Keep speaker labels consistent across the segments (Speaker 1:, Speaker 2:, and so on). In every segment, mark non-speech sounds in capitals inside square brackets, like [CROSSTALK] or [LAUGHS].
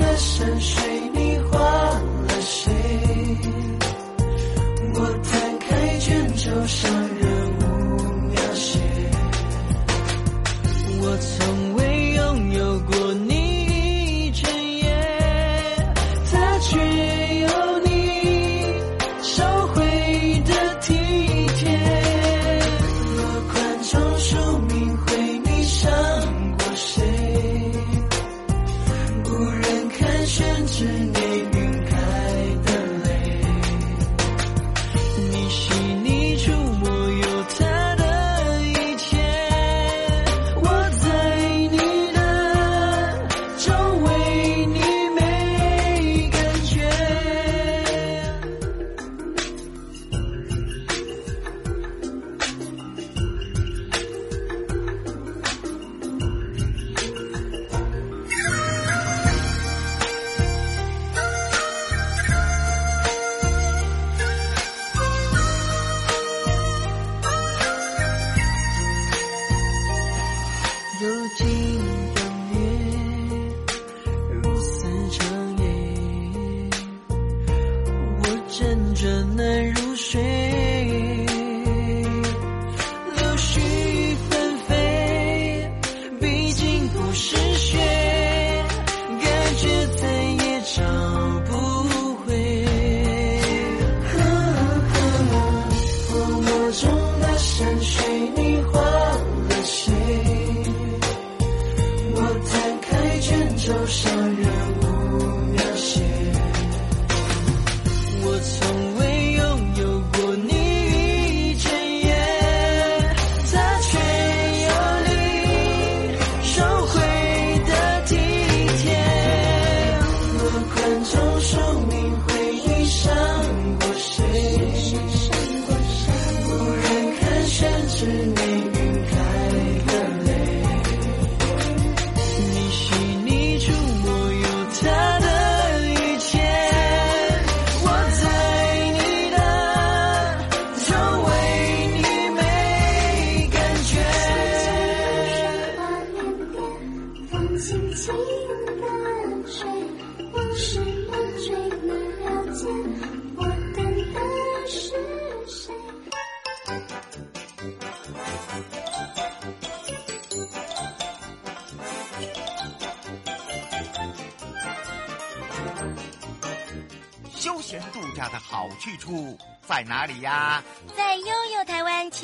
Speaker 1: 的
Speaker 2: 山水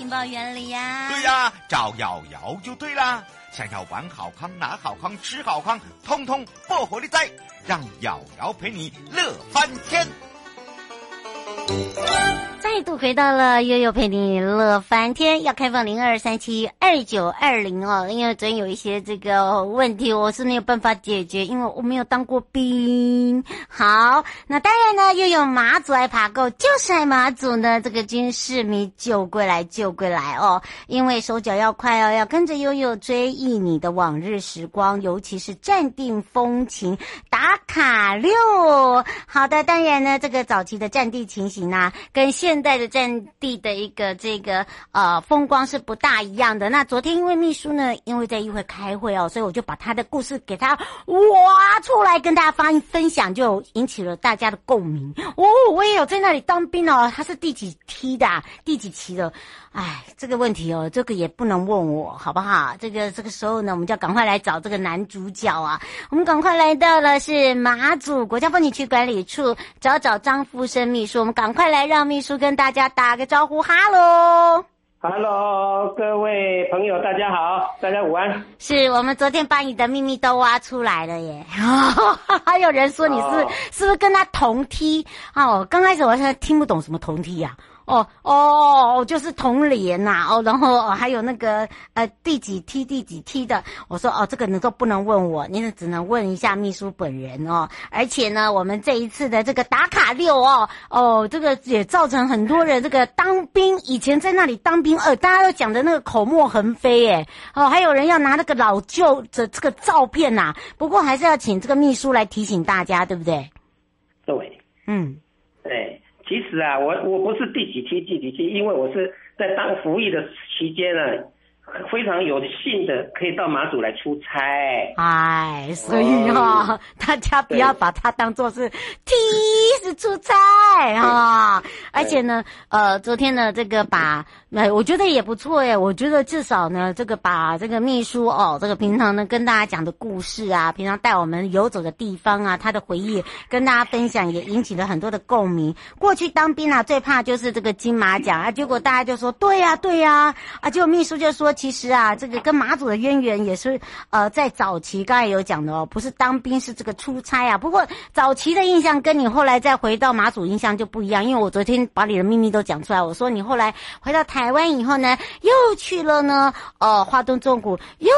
Speaker 2: 情报园里呀。
Speaker 1: 对呀，找瑶瑶就对啦。想要玩好康、拿好康、吃好康，通通不活的在，让瑶瑶陪你乐翻天。
Speaker 2: 再度回到了悠悠陪你乐翻天，要开放零二三七二九二零哦。因为昨天有一些这个问题，我是没有办法解决，因为我没有当过兵。好，那当然呢，又有马祖爱爬够，就是爱马祖呢。这个军事迷就归来就归来哦，因为手脚要快哦，要跟着悠悠追忆你的往日时光，尤其是战地风情打卡六。好的，当然呢，这个早期的战地情形呢，跟现代在的战地的一个这个呃风光是不大一样的。那昨天因为秘书呢，因为在议会开会哦，所以我就把他的故事给他挖出来跟大家分分享，就引起了大家的共鸣。哦，我也有在那里当兵哦，他是第几梯的？第几期的？哎，这个问题哦，这个也不能问我，好不好？这个这个时候呢，我们就要赶快来找这个男主角啊！我们赶快来到了是马祖国家风景区管理处，找找张富生秘书。我们赶快来让秘书跟大家打个招呼，哈喽，
Speaker 3: 哈喽，各位朋友，大家好，大家午安。
Speaker 2: 是我们昨天把你的秘密都挖出来了耶！[LAUGHS] 还有人说你是、oh. 是不是跟他同梯？哦，刚开始我现在听不懂什么同梯呀、啊。哦哦，就是同连呐、啊，哦，然后哦还有那个呃第几梯第几梯的，我说哦这个你都不能问我，你只能问一下秘书本人哦。而且呢，我们这一次的这个打卡六哦哦，这个也造成很多人这个当兵以前在那里当兵，呃大家都讲的那个口沫横飞耶哦，还有人要拿那个老旧的这个照片呐、啊。不过还是要请这个秘书来提醒大家，对不对？
Speaker 3: 对，
Speaker 2: 嗯，
Speaker 3: 对。其实啊，我我不是第几期第几期，因为我是在当服役的期间呢、啊。非常有幸的可以到马祖来出差，
Speaker 2: 哎，所以哈、哦，大家不要把它当做是梯子出差哈。而且呢，呃，昨天呢，这个把，呃，我觉得也不错耶。我觉得至少呢，这个把这个秘书哦，这个平常呢跟大家讲的故事啊，平常带我们游走的地方啊，他的回忆跟大家分享，也引起了很多的共鸣。过去当兵啊，最怕就是这个金马奖啊，结果大家就说对呀、啊，对呀、啊，啊，结果秘书就说。其实啊，这个跟马祖的渊源也是，呃，在早期刚才有讲的哦，不是当兵，是这个出差啊。不过早期的印象跟你后来再回到马祖印象就不一样，因为我昨天把你的秘密都讲出来，我说你后来回到台湾以后呢，又去了呢，呃，花东纵谷，又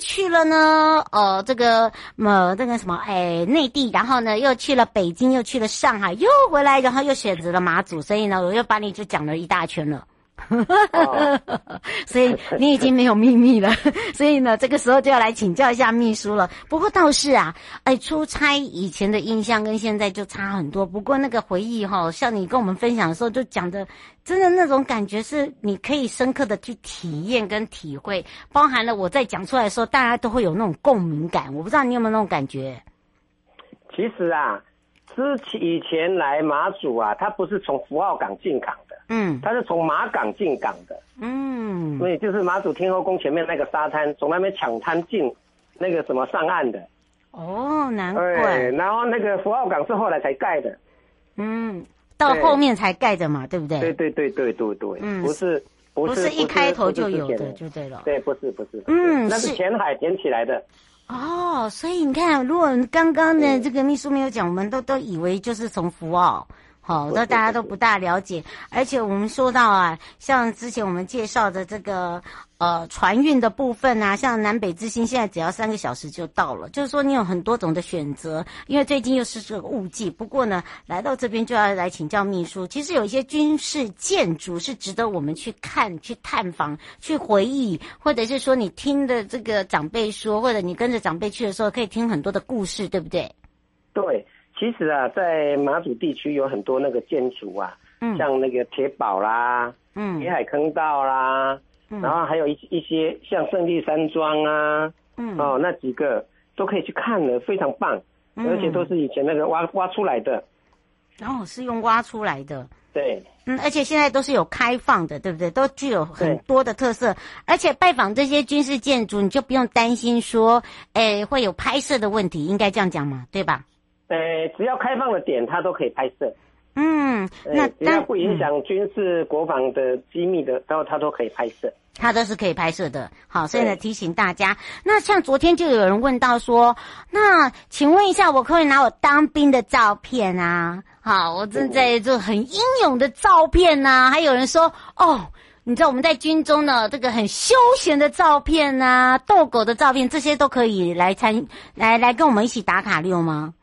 Speaker 2: 去了呢，呃，这个呃，这个什么，哎，内地，然后呢，又去了北京，又去了上海，又回来，然后又选择了马祖，所以呢，我又把你就讲了一大圈了。[LAUGHS] 所以你已经没有秘密了，[LAUGHS] 所以呢，这个时候就要来请教一下秘书了。不过倒是啊，哎，出差以前的印象跟现在就差很多。不过那个回忆哈，像你跟我们分享的时候，就讲的真的那种感觉是你可以深刻的去体验跟体会，包含了我在讲出来的时候，大家都会有那种共鸣感。我不知道你有没有那种感觉？
Speaker 3: 其实啊，之前以前来马祖啊，他不是从福澳港进港。
Speaker 2: 嗯，
Speaker 3: 他是从马港进港的，
Speaker 2: 嗯，
Speaker 3: 所以就是马祖天后宫前面那个沙滩，从那边抢滩进那个什么上岸的。
Speaker 2: 哦，难怪。
Speaker 3: 然后那个福澳港是后来才盖的。
Speaker 2: 嗯，到后面才盖的嘛，对不对？
Speaker 3: 对对对对对对。嗯，不是不是
Speaker 2: 不是一开头就有的，就对了。
Speaker 3: 对，不是不是。
Speaker 2: 嗯，
Speaker 3: 那是填海填起来的。
Speaker 2: 哦，所以你看，如果刚刚的这个秘书没有讲，我们都都以为就是从福澳。好，[LAUGHS] 那大家都不大了解，而且我们说到啊，像之前我们介绍的这个呃船运的部分啊，像南北之星，现在只要三个小时就到了，就是说你有很多种的选择。因为最近又是这个雾季，不过呢，来到这边就要来请教秘书，其实有一些军事建筑是值得我们去看、去探访、去回忆，或者是说你听的这个长辈说，或者你跟着长辈去的时候，可以听很多的故事，对不对？
Speaker 3: 对。其实啊，在马祖地区有很多那个建筑啊，嗯，像那个铁堡啦，嗯，铁海坑道啦，嗯，然后还有一一些像胜利山庄啊，嗯，哦，那几个都可以去看的，非常棒，嗯，而且都是以前那个挖挖出来的，
Speaker 2: 然后，哦，是用挖出来的，
Speaker 3: 对，
Speaker 2: 嗯，而且现在都是有开放的，对不对？都具有很多的特色，而且拜访这些军事建筑，你就不用担心说，哎，会有拍摄的问题，应该这样讲嘛，对吧？
Speaker 3: 呃，只要开放的点，它都可以拍摄。
Speaker 2: 嗯，嗯，那
Speaker 3: 只要不影响军事国防的机密的，然后它都可以拍摄。
Speaker 2: 它都是可以拍摄的，好，所以呢提醒大家。那像昨天就有人问到说，那请问一下，我可以拿我当兵的照片啊？好，我正在做很英勇的照片呐、啊。还有人说，哦，你知道我们在军中呢，这个很休闲的照片啊，逗狗的照片，这些都可以来参来来跟我们一起打卡六吗？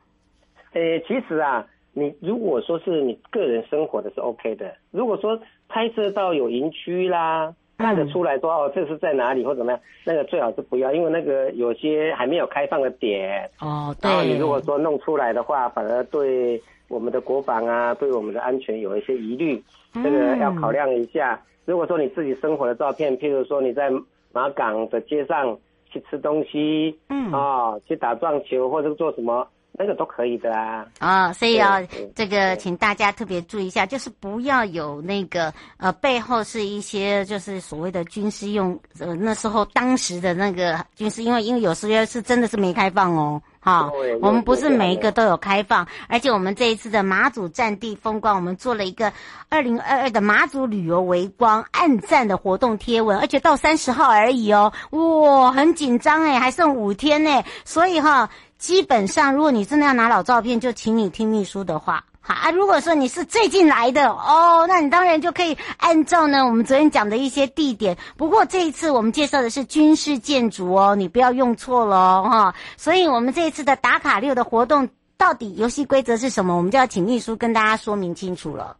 Speaker 3: 呃，其实啊，你如果说是你个人生活的是 OK 的，如果说拍摄到有营区啦。看得出来说哦，这是在哪里或怎么样？那个最好是不要，因为那个有些还没有开放的点
Speaker 2: 哦。对。
Speaker 3: 然后你如果说弄出来的话，反而对我们的国防啊，对我们的安全有一些疑虑，这个要考量一下。嗯、如果说你自己生活的照片，譬如说你在马港的街上去吃东西，嗯，哦，去打撞球或者做什么。那个都可以的啊！
Speaker 2: 啊、哦，所以要这个，请大家特别注意一下，就是不要有那个呃背后是一些就是所谓的军事用呃那时候当时的那个军事，因为因为有时候是真的是没开放哦，哈，我们不是每一个都有开放，而且我们这一次的马祖战地风光，我们做了一个二零二二的马祖旅游围光暗战的活动贴文，而且到三十号而已哦，哇，很紧张哎，还剩五天呢，所以哈。基本上，如果你真的要拿老照片，就请你听秘书的话，好啊。如果说你是最近来的哦，那你当然就可以按照呢我们昨天讲的一些地点。不过这一次我们介绍的是军事建筑哦，你不要用错了哦哈。所以我们这一次的打卡六的活动到底游戏规则是什么，我们就要请秘书跟大家说明清楚了。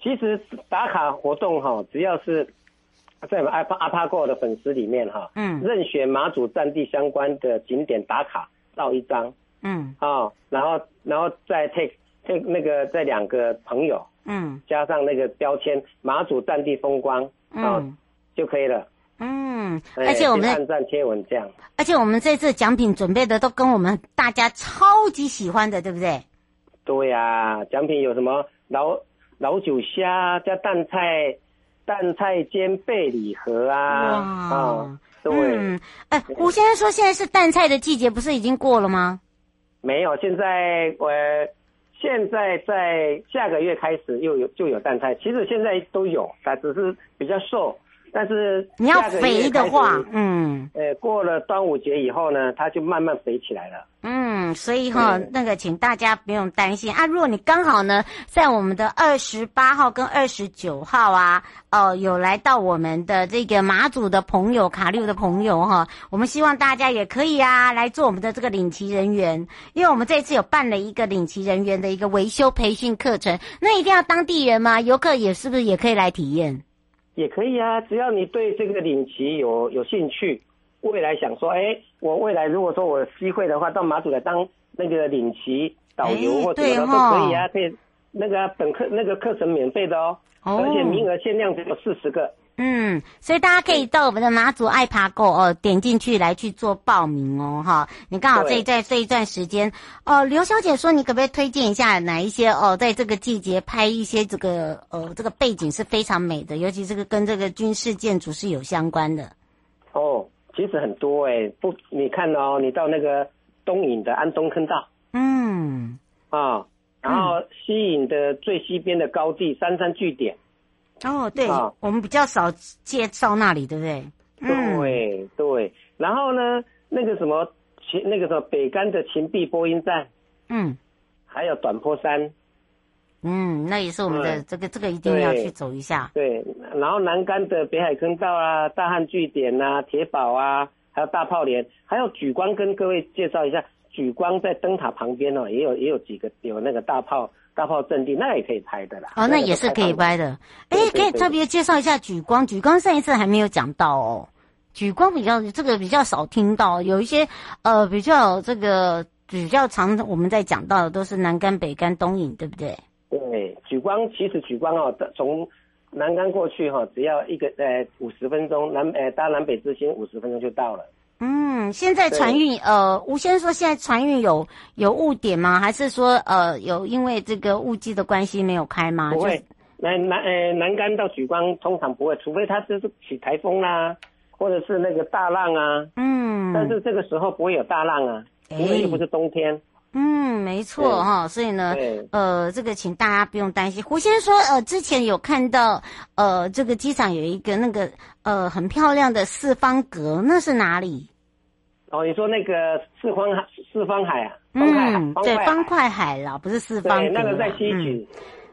Speaker 3: 其实打卡活动哈，只要是。在我们阿帕阿帕过的粉丝里面哈，嗯，任选马祖战地相关的景点打卡照一张，嗯，啊，然后然后再 take take 那个这两个朋友，嗯，加上那个标签马祖战地风光，嗯，就可以了，
Speaker 2: 嗯，而且我们
Speaker 3: 按赞贴文这样，
Speaker 2: 而且我们这次奖品准备的都跟我们大家超级喜欢的，对不对？
Speaker 3: 对呀，奖品有什么？老老酒虾加淡菜。蛋菜煎贝礼盒啊！啊，哦、对，嗯，
Speaker 2: 哎，胡先生说现在是淡菜的季节，不是已经过了吗？
Speaker 3: 没有，现在我现在在下个月开始又有就有淡菜，其实现在都有，它只是比较瘦。但是
Speaker 2: 你要肥的话，嗯，
Speaker 3: 呃，过了端午节以后呢，它就慢慢肥起来了。
Speaker 2: 嗯，所以哈，嗯、那个请大家不用担心啊。如果你刚好呢，在我们的二十八号跟二十九号啊，哦、呃，有来到我们的这个马祖的朋友、卡六的朋友哈，我们希望大家也可以啊，来做我们的这个领骑人员，因为我们这次有办了一个领骑人员的一个维修培训课程，那一定要当地人吗？游客也是不是也可以来体验？
Speaker 3: 也可以啊，只要你对这个领骑有有兴趣，未来想说，哎，我未来如果说我有机会的话，到马祖来当那个领旗导游或者什么都可以啊，可以那个本课那个课程免费的哦，哦而且名额限量只有四十个。
Speaker 2: 嗯，所以大家可以到我们的马祖爱爬购哦，点进去来去做报名哦，哈。你刚好这一在这一段时间哦，刘小姐说，你可不可以推荐一下哪一些哦，在这个季节拍一些这个呃这个背景是非常美的，尤其这个跟这个军事建筑是有相关的。
Speaker 3: 哦，其实很多哎、欸，不，你看哦，你到那个东引的安东坑道，嗯，啊，然后西引的最西边的高地三山据点。
Speaker 2: 哦，对，啊、我们比较少介绍那里，对不对？
Speaker 3: 对对，然后呢，那个什么秦，那个什么北干的秦壁播音站，嗯，还有短坡山，
Speaker 2: 嗯，那也是我们的这个这个一定要去走一下。
Speaker 3: 对，然后南竿的北海坑道啊，大汉据点啊，铁堡啊，还有大炮连，还有举光，跟各位介绍一下，举光在灯塔旁边哦，也有也有几个有那个大炮。大炮阵地那也可以拍的啦。
Speaker 2: 哦，那也是可以拍的。哎，可以特别介绍一下举光。举光上一次还没有讲到哦。举光比较这个比较少听到，有一些呃比较这个比较常我们在讲到的都是南竿、北竿、东引，对不对？
Speaker 3: 对，莒光其实莒光哦，从南竿过去哈，只要一个呃五十分钟，南呃搭南北之星五十分钟就到了。
Speaker 2: 嗯，现在船运呃，吴先生说现在船运有有误点吗？还是说呃有因为这个雾季的关系没有开吗？
Speaker 3: 不会，南南呃南竿到莒光通常不会，除非它是起台风啦，或者是那个大浪啊。嗯，但是这个时候不会有大浪啊，因为又不是冬天。
Speaker 2: 嗯，没错哈，所以呢，呃，这个请大家不用担心。胡先生说，呃，之前有看到，呃，这个机场有一个那个呃很漂亮的四方格，那是哪里？
Speaker 3: 哦，你说那个四方，四方海啊？
Speaker 2: 嗯，对，方块海啦，不是四方阁。
Speaker 3: 那个在西莒。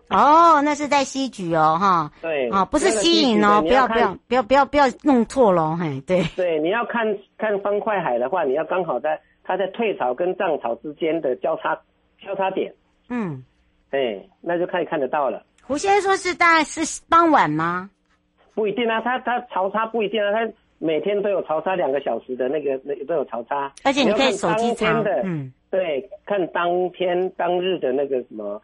Speaker 3: [LAUGHS]
Speaker 2: 哦，那是在吸举哦，哈。
Speaker 3: 对。
Speaker 2: 哦，不是吸引哦，不要不要不要不要不要弄错喽，嘿，对。
Speaker 3: 对，你要看看方块海的话，你要刚好在。它在退潮跟涨潮之间的交叉交叉点，嗯，哎，那就可以看得到了。
Speaker 2: 胡先生说是大概是傍晚吗？
Speaker 3: 不一定啊，它它潮差不一定啊，它每天都有潮差两个小时的那个那都有潮差，
Speaker 2: 而且你可以手机查
Speaker 3: 的，嗯，对，看当天当日的那个什么，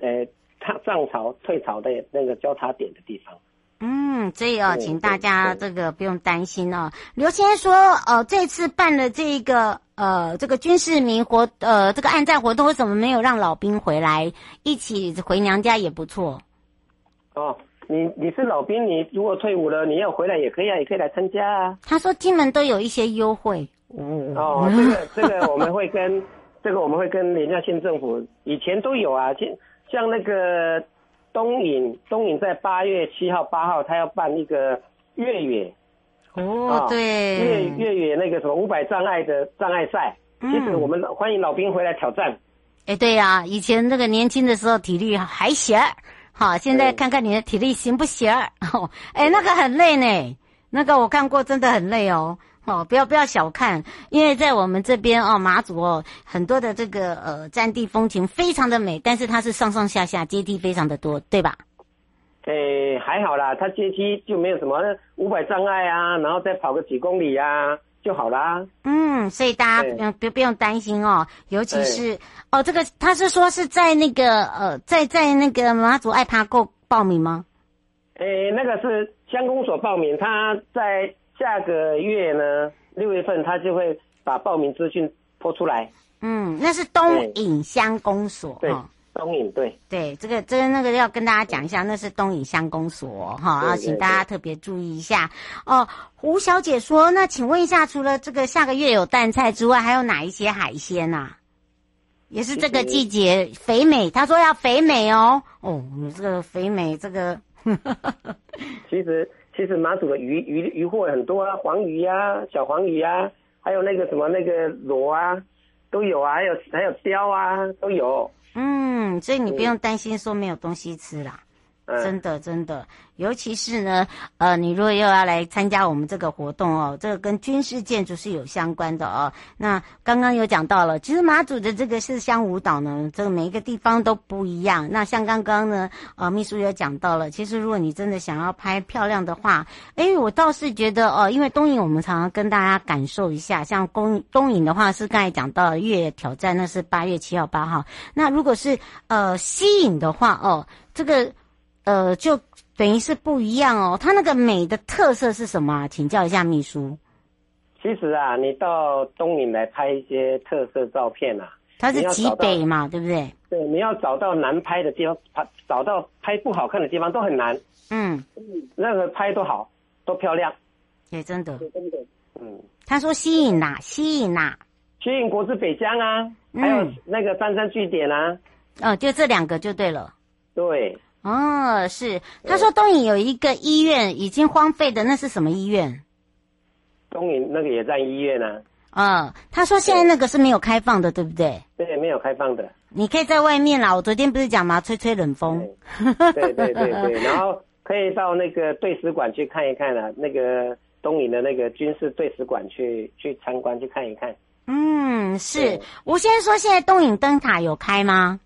Speaker 3: 呃，它涨潮退潮的那个交叉点的地方。
Speaker 2: 嗯，所以哦，请大家这个不用担心哦。刘先生说，呃，这次办了这个呃这个军事民活呃这个暗战活动，为什么没有让老兵回来一起回娘家也不错？
Speaker 3: 哦，你你是老兵，你如果退伍了，你要回来也可以啊，也可以来参加啊。
Speaker 2: 他说金门都有一些优惠。
Speaker 3: 嗯哦，这个这个我们会跟这个我们会跟连江县政府以前都有啊，像像那个。东影东影在八月七号八号，他要办一个越野
Speaker 2: 哦，对，
Speaker 3: 越越野那个什么五百障碍的障碍赛，其实我们欢迎老兵回来挑战。
Speaker 2: 哎，对呀，以前那个年轻的时候体力还行，好，现在看看你的体力行不行？[LAUGHS] 哦，哎，那个很累呢，那个我看过，真的很累哦。哦，不要不要小看，因为在我们这边哦，马祖哦，很多的这个呃战地风情非常的美，但是它是上上下下阶梯非常的多，对吧？
Speaker 3: 诶，还好啦，它阶梯就没有什么五百障碍啊，然后再跑个几公里啊就好啦。
Speaker 2: 嗯，所以大家不用不不用担心哦，尤其是哦，这个他是说是在那个呃在在那个马祖爱爬够报名吗？
Speaker 3: 诶，那个是乡公所报名，他在。下个月呢，六月份他就会把报名资讯拖出来。
Speaker 2: 嗯，那是东引乡公所
Speaker 3: 对，东影对
Speaker 2: 对，这个这个那个要跟大家讲一下，那是东影乡公所哈，要请大家特别注意一下哦。胡小姐说，那请问一下，除了这个下个月有淡菜之外，还有哪一些海鲜呐、啊？也是这个季节肥美，他说要肥美哦。哦，你这个肥美这个，[LAUGHS]
Speaker 3: 其实。其实马祖的鱼鱼鱼货很多啊，黄鱼、啊、小黄鱼、啊，还有那个什么那个螺啊，都有啊，还有还有雕啊，都有。
Speaker 2: 嗯，所以你不用担心说没有东西吃啦。真的，真的，尤其是呢，呃，你如果又要来参加我们这个活动哦，这个跟军事建筑是有相关的哦。那刚刚有讲到了，其实马祖的这个四乡舞蹈呢，这个每一个地方都不一样。那像刚刚呢，呃，秘书也讲到了，其实如果你真的想要拍漂亮的话，诶，我倒是觉得哦，因为东引我们常常跟大家感受一下，像东东引的话是刚才讲到月挑战，那是八月七号八号。那如果是呃西引的话哦，这个。呃，就等于是不一样哦。它那个美的特色是什么啊？请教一下秘书。
Speaker 3: 其实啊，你到东引来拍一些特色照片啊，
Speaker 2: 它是极北嘛，对不对？
Speaker 3: 对，你要找到难拍的地方，拍找到拍不好看的地方都很难。嗯，任何拍都好，都漂亮。
Speaker 2: 也真的，
Speaker 3: 真的。嗯，
Speaker 2: 他说吸引呐，吸引呐，
Speaker 3: 吸引国之北疆啊，还有那个三山据点啊。
Speaker 2: 哦，就这两个就对了。
Speaker 3: 对。
Speaker 2: 哦，是，他说东影有一个医院已经荒废的，那是什么医院？
Speaker 3: 东影那个野战医院呢？
Speaker 2: 啊、哦，他说现在那个是没有开放的，对，不对？
Speaker 3: 对，没有开放的。
Speaker 2: 你可以在外面啦，我昨天不是讲吗？吹吹冷风。
Speaker 3: 对对对对，[LAUGHS] 然后可以到那个对使馆去看一看啊，那个东营的那个军事对使馆去去参观去看一看。
Speaker 2: 嗯，是。吴先生说，现在东影灯塔有开吗？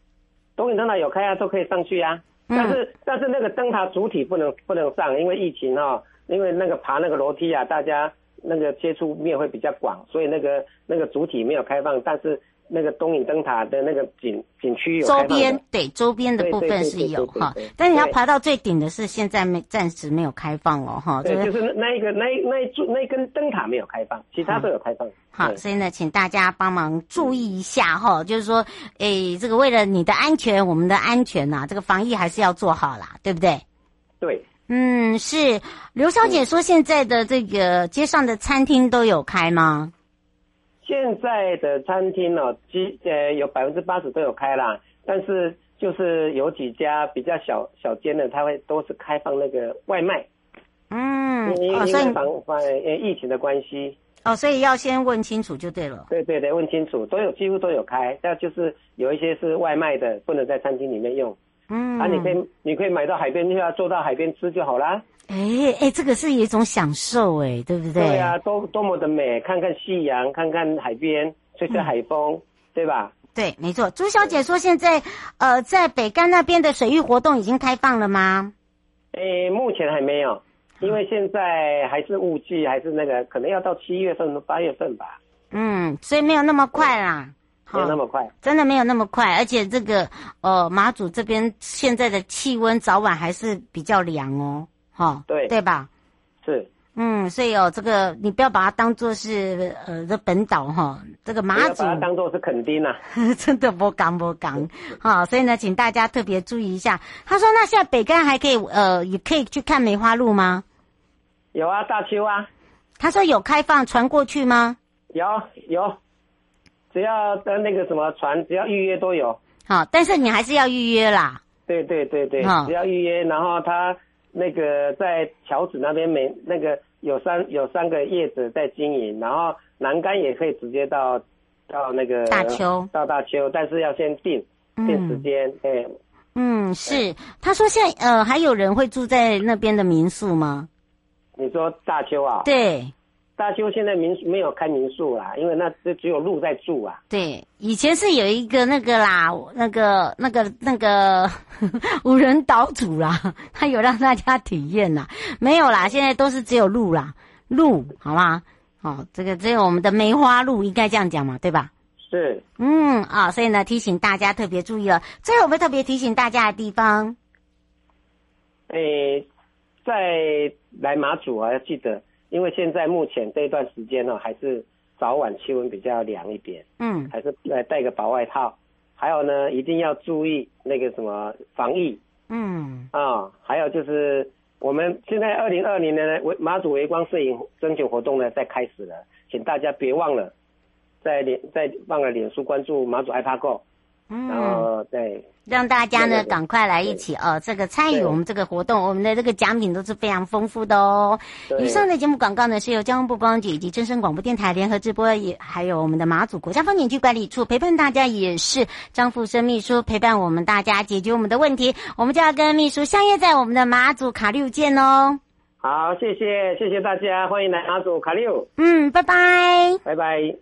Speaker 3: 东影灯塔有开啊，都可以上去啊。但是但是那个灯塔主体不能不能上，因为疫情哈、哦，因为那个爬那个楼梯啊，大家那个接触面会比较广，所以那个那个主体没有开放，但是。那个东引灯塔的那个景景区有，周边对周边的部分是有哈，但你要爬到最顶的是现在没暂时没有开放哦哈。对，就是那一个那那一柱那根灯塔没有开放，其他都有开放。
Speaker 2: 好，所以呢，请大家帮忙注意一下哈，就是说，诶，这个为了你的安全，我们的安全呐，这个防疫还是要做好啦，对不对？
Speaker 3: 对，
Speaker 2: 嗯，是。刘小姐说，现在的这个街上的餐厅都有开吗？
Speaker 3: 现在的餐厅哦，基呃有百分之八十都有开啦，但是就是有几家比较小小间的，他会都是开放那个外卖。
Speaker 2: 嗯，
Speaker 3: 因为防防呃疫情的关系。
Speaker 2: 哦，所以要先问清楚就对了。
Speaker 3: 对对对，问清楚，都有几乎都有开，但就是有一些是外卖的，不能在餐厅里面用。
Speaker 2: 嗯，
Speaker 3: 啊，你可以你可以买到海边，去啊坐到海边吃就好啦。
Speaker 2: 哎哎，这个是一种享受哎，对不对？
Speaker 3: 对啊，多多么的美，看看夕阳，看看海边，吹吹海风，嗯、对吧？
Speaker 2: 对，没错。朱小姐说，现在呃，在北干那边的水域活动已经开放了吗？
Speaker 3: 哎，目前还没有。因为现在还是雾季，还是那个，可能要到七月份、八月份吧。
Speaker 2: 嗯，所以没有那么快啦，
Speaker 3: 没有那么快，
Speaker 2: 真的没有那么快。而且这个呃，马祖这边现在的气温早晚还是比较凉哦，哈，
Speaker 3: 对
Speaker 2: 对吧？
Speaker 3: 是。
Speaker 2: 嗯，所以哦，这个你不要把它当做是呃这本岛哈，这个马祖
Speaker 3: 把它当做是垦丁啊，[LAUGHS]
Speaker 2: 真的不敢不敢。好，所以呢，请大家特别注意一下。他说，那现在北竿还可以呃，也可以去看梅花鹿吗？
Speaker 3: 有啊，大邱啊。
Speaker 2: 他说有开放船过去吗？
Speaker 3: 有有，只要登那个什么船，只要预约都有。
Speaker 2: 好，但是你还是要预约啦。
Speaker 3: 对对对对，只要预约，然后他。那个在桥子那边每那个有三有三个叶子在经营，然后栏杆也可以直接到到那个
Speaker 2: 大邱
Speaker 3: 到大邱，但是要先定定时间。哎，
Speaker 2: 嗯，是。他说现在呃还有人会住在那边的民宿吗？
Speaker 3: 你说大邱啊？
Speaker 2: 对。
Speaker 3: 大邱现在民宿没有开民宿啦，因为那只只有鹿在住啊。
Speaker 2: 对，以前是有一个那个啦，那个那个那个 [LAUGHS] 无人岛主啦，[LAUGHS] 他有让大家体验啦。没有啦，现在都是只有鹿啦，鹿，好吗？哦，这个只有我们的梅花鹿，应该这样讲嘛，对吧？
Speaker 3: 是。
Speaker 2: 嗯啊，所以呢，提醒大家特别注意了。最后，我们特别提醒大家的地方，
Speaker 3: 诶，在来马祖啊，要记得。因为现在目前这一段时间呢，还是早晚气温比较凉一点，
Speaker 2: 嗯，
Speaker 3: 还是来带个薄外套，还有呢，一定要注意那个什么防疫，
Speaker 2: 嗯，
Speaker 3: 啊，还有就是我们现在二零二零年的马祖微光摄影征选活动呢，在开始了，请大家别忘了在脸在忘了脸书关注马祖爱趴 Go，嗯，对。
Speaker 2: 让大家呢赶快来一起哦，这个参与我们这个活动，我们的这个奖品都是非常丰富的哦。以上的节目广告呢是由交通部观光局以及真声广播电台联合直播，也还有我们的马祖国家风景区管理处陪伴大家，也是张富生秘书陪伴我们大家解决我们的问题。我们就要跟秘书相约在我们的马祖卡六见哦。
Speaker 3: 好，谢谢谢谢大家，欢迎来马祖卡六。
Speaker 2: 嗯，拜拜，
Speaker 3: 拜拜。